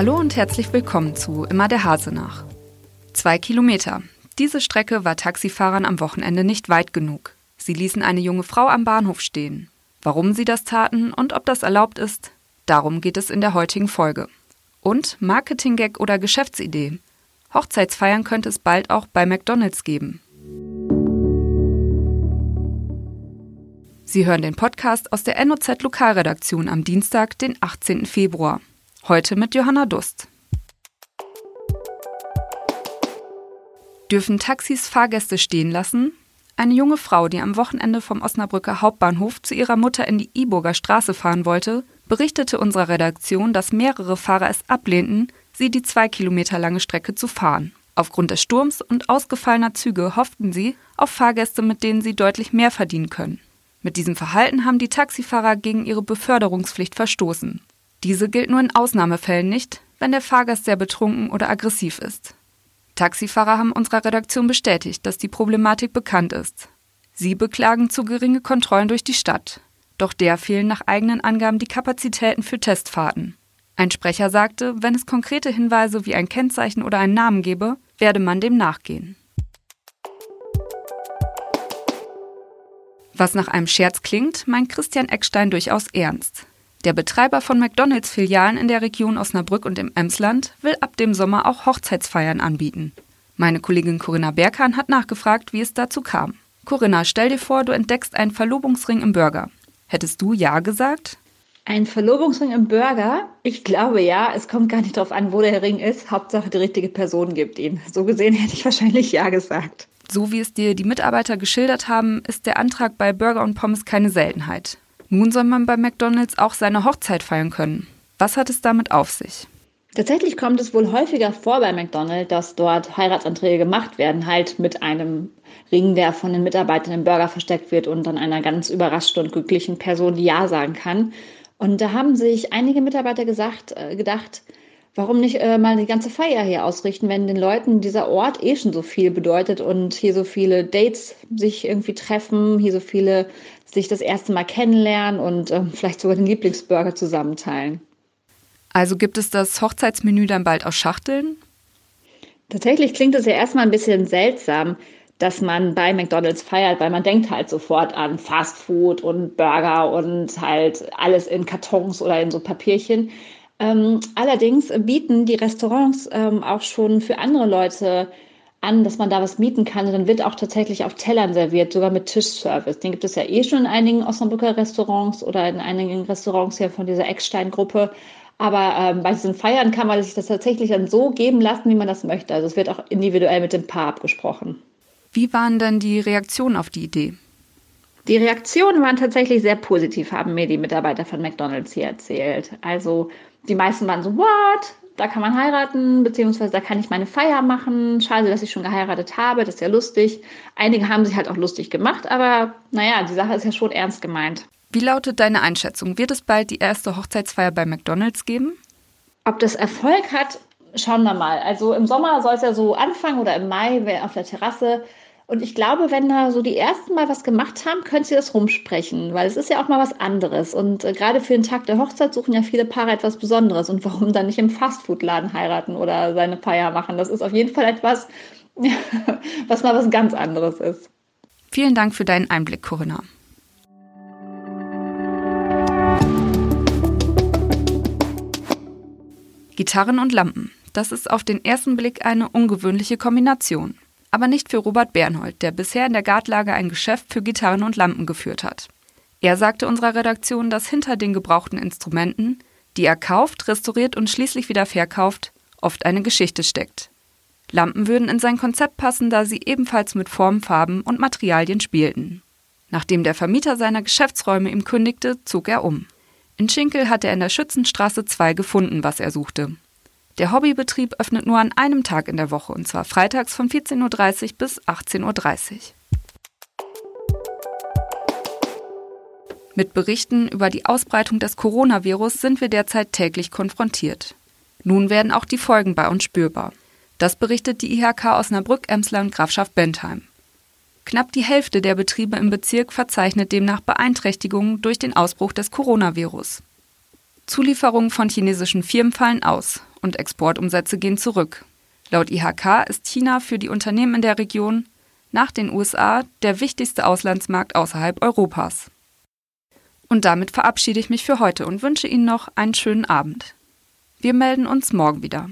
Hallo und herzlich willkommen zu Immer der Hase nach. Zwei Kilometer. Diese Strecke war Taxifahrern am Wochenende nicht weit genug. Sie ließen eine junge Frau am Bahnhof stehen. Warum sie das taten und ob das erlaubt ist, darum geht es in der heutigen Folge. Und Marketing-Gag oder Geschäftsidee. Hochzeitsfeiern könnte es bald auch bei McDonald's geben. Sie hören den Podcast aus der NOZ Lokalredaktion am Dienstag, den 18. Februar. Heute mit Johanna Dust. Dürfen Taxis Fahrgäste stehen lassen? Eine junge Frau, die am Wochenende vom Osnabrücker Hauptbahnhof zu ihrer Mutter in die Iburger Straße fahren wollte, berichtete unserer Redaktion, dass mehrere Fahrer es ablehnten, sie die zwei Kilometer lange Strecke zu fahren. Aufgrund des Sturms und ausgefallener Züge hofften sie auf Fahrgäste, mit denen sie deutlich mehr verdienen können. Mit diesem Verhalten haben die Taxifahrer gegen ihre Beförderungspflicht verstoßen. Diese gilt nur in Ausnahmefällen nicht, wenn der Fahrgast sehr betrunken oder aggressiv ist. Taxifahrer haben unserer Redaktion bestätigt, dass die Problematik bekannt ist. Sie beklagen zu geringe Kontrollen durch die Stadt. Doch der fehlen nach eigenen Angaben die Kapazitäten für Testfahrten. Ein Sprecher sagte, wenn es konkrete Hinweise wie ein Kennzeichen oder einen Namen gebe, werde man dem nachgehen. Was nach einem Scherz klingt, meint Christian Eckstein durchaus ernst. Der Betreiber von McDonalds-Filialen in der Region Osnabrück und im Emsland will ab dem Sommer auch Hochzeitsfeiern anbieten. Meine Kollegin Corinna Berghahn hat nachgefragt, wie es dazu kam. Corinna, stell dir vor, du entdeckst einen Verlobungsring im Burger. Hättest du Ja gesagt? Ein Verlobungsring im Burger? Ich glaube ja. Es kommt gar nicht darauf an, wo der Ring ist. Hauptsache, die richtige Person gibt ihn. So gesehen hätte ich wahrscheinlich Ja gesagt. So wie es dir die Mitarbeiter geschildert haben, ist der Antrag bei Burger und Pommes keine Seltenheit. Nun soll man bei McDonald's auch seine Hochzeit feiern können. Was hat es damit auf sich? Tatsächlich kommt es wohl häufiger vor bei McDonald's, dass dort Heiratsanträge gemacht werden, halt mit einem Ring, der von den Mitarbeitern im Burger versteckt wird und dann einer ganz überraschten und glücklichen Person, die Ja sagen kann. Und da haben sich einige Mitarbeiter gesagt, äh, gedacht, warum nicht äh, mal die ganze Feier hier ausrichten, wenn den Leuten dieser Ort eh schon so viel bedeutet und hier so viele Dates sich irgendwie treffen, hier so viele sich das erste Mal kennenlernen und äh, vielleicht sogar den Lieblingsburger zusammenteilen. Also gibt es das Hochzeitsmenü dann bald aus Schachteln? Tatsächlich klingt es ja erstmal ein bisschen seltsam, dass man bei McDonald's feiert, weil man denkt halt sofort an Fast Food und Burger und halt alles in Kartons oder in so Papierchen. Ähm, allerdings bieten die Restaurants ähm, auch schon für andere Leute an, dass man da was mieten kann. Und dann wird auch tatsächlich auf Tellern serviert, sogar mit Tischservice. Den gibt es ja eh schon in einigen Osnabrücker Restaurants oder in einigen Restaurants hier von dieser Eckstein-Gruppe. Aber ähm, bei diesen Feiern kann man sich das tatsächlich dann so geben lassen, wie man das möchte. Also es wird auch individuell mit dem Paar abgesprochen. Wie waren denn die Reaktionen auf die Idee? Die Reaktionen waren tatsächlich sehr positiv, haben mir die Mitarbeiter von McDonald's hier erzählt. Also die meisten waren so, what? Da kann man heiraten, beziehungsweise da kann ich meine Feier machen. Schade, dass ich schon geheiratet habe, das ist ja lustig. Einige haben sich halt auch lustig gemacht, aber naja, die Sache ist ja schon ernst gemeint. Wie lautet deine Einschätzung? Wird es bald die erste Hochzeitsfeier bei McDonald's geben? Ob das Erfolg hat, schauen wir mal. Also im Sommer soll es ja so anfangen oder im Mai auf der Terrasse und ich glaube, wenn da so die ersten mal was gemacht haben, können sie das rumsprechen, weil es ist ja auch mal was anderes. Und äh, gerade für den Tag der Hochzeit suchen ja viele Paare etwas Besonderes. Und warum dann nicht im Fastfood-Laden heiraten oder seine Feier machen? Das ist auf jeden Fall etwas, was mal was ganz anderes ist. Vielen Dank für deinen Einblick, Corinna. Gitarren und Lampen. Das ist auf den ersten Blick eine ungewöhnliche Kombination aber nicht für Robert Bernhold, der bisher in der Gartlage ein Geschäft für Gitarren und Lampen geführt hat. Er sagte unserer Redaktion, dass hinter den gebrauchten Instrumenten, die er kauft, restauriert und schließlich wieder verkauft, oft eine Geschichte steckt. Lampen würden in sein Konzept passen, da sie ebenfalls mit Form, Farben und Materialien spielten. Nachdem der Vermieter seiner Geschäftsräume ihm kündigte, zog er um. In Schinkel hat er in der Schützenstraße 2 gefunden, was er suchte. Der Hobbybetrieb öffnet nur an einem Tag in der Woche, und zwar freitags von 14.30 Uhr bis 18.30 Uhr. Mit Berichten über die Ausbreitung des Coronavirus sind wir derzeit täglich konfrontiert. Nun werden auch die Folgen bei uns spürbar. Das berichtet die IHK Osnabrück, Emsland und Grafschaft Bentheim. Knapp die Hälfte der Betriebe im Bezirk verzeichnet demnach Beeinträchtigungen durch den Ausbruch des Coronavirus. Zulieferungen von chinesischen Firmen fallen aus und Exportumsätze gehen zurück. Laut IHK ist China für die Unternehmen in der Region nach den USA der wichtigste Auslandsmarkt außerhalb Europas. Und damit verabschiede ich mich für heute und wünsche Ihnen noch einen schönen Abend. Wir melden uns morgen wieder.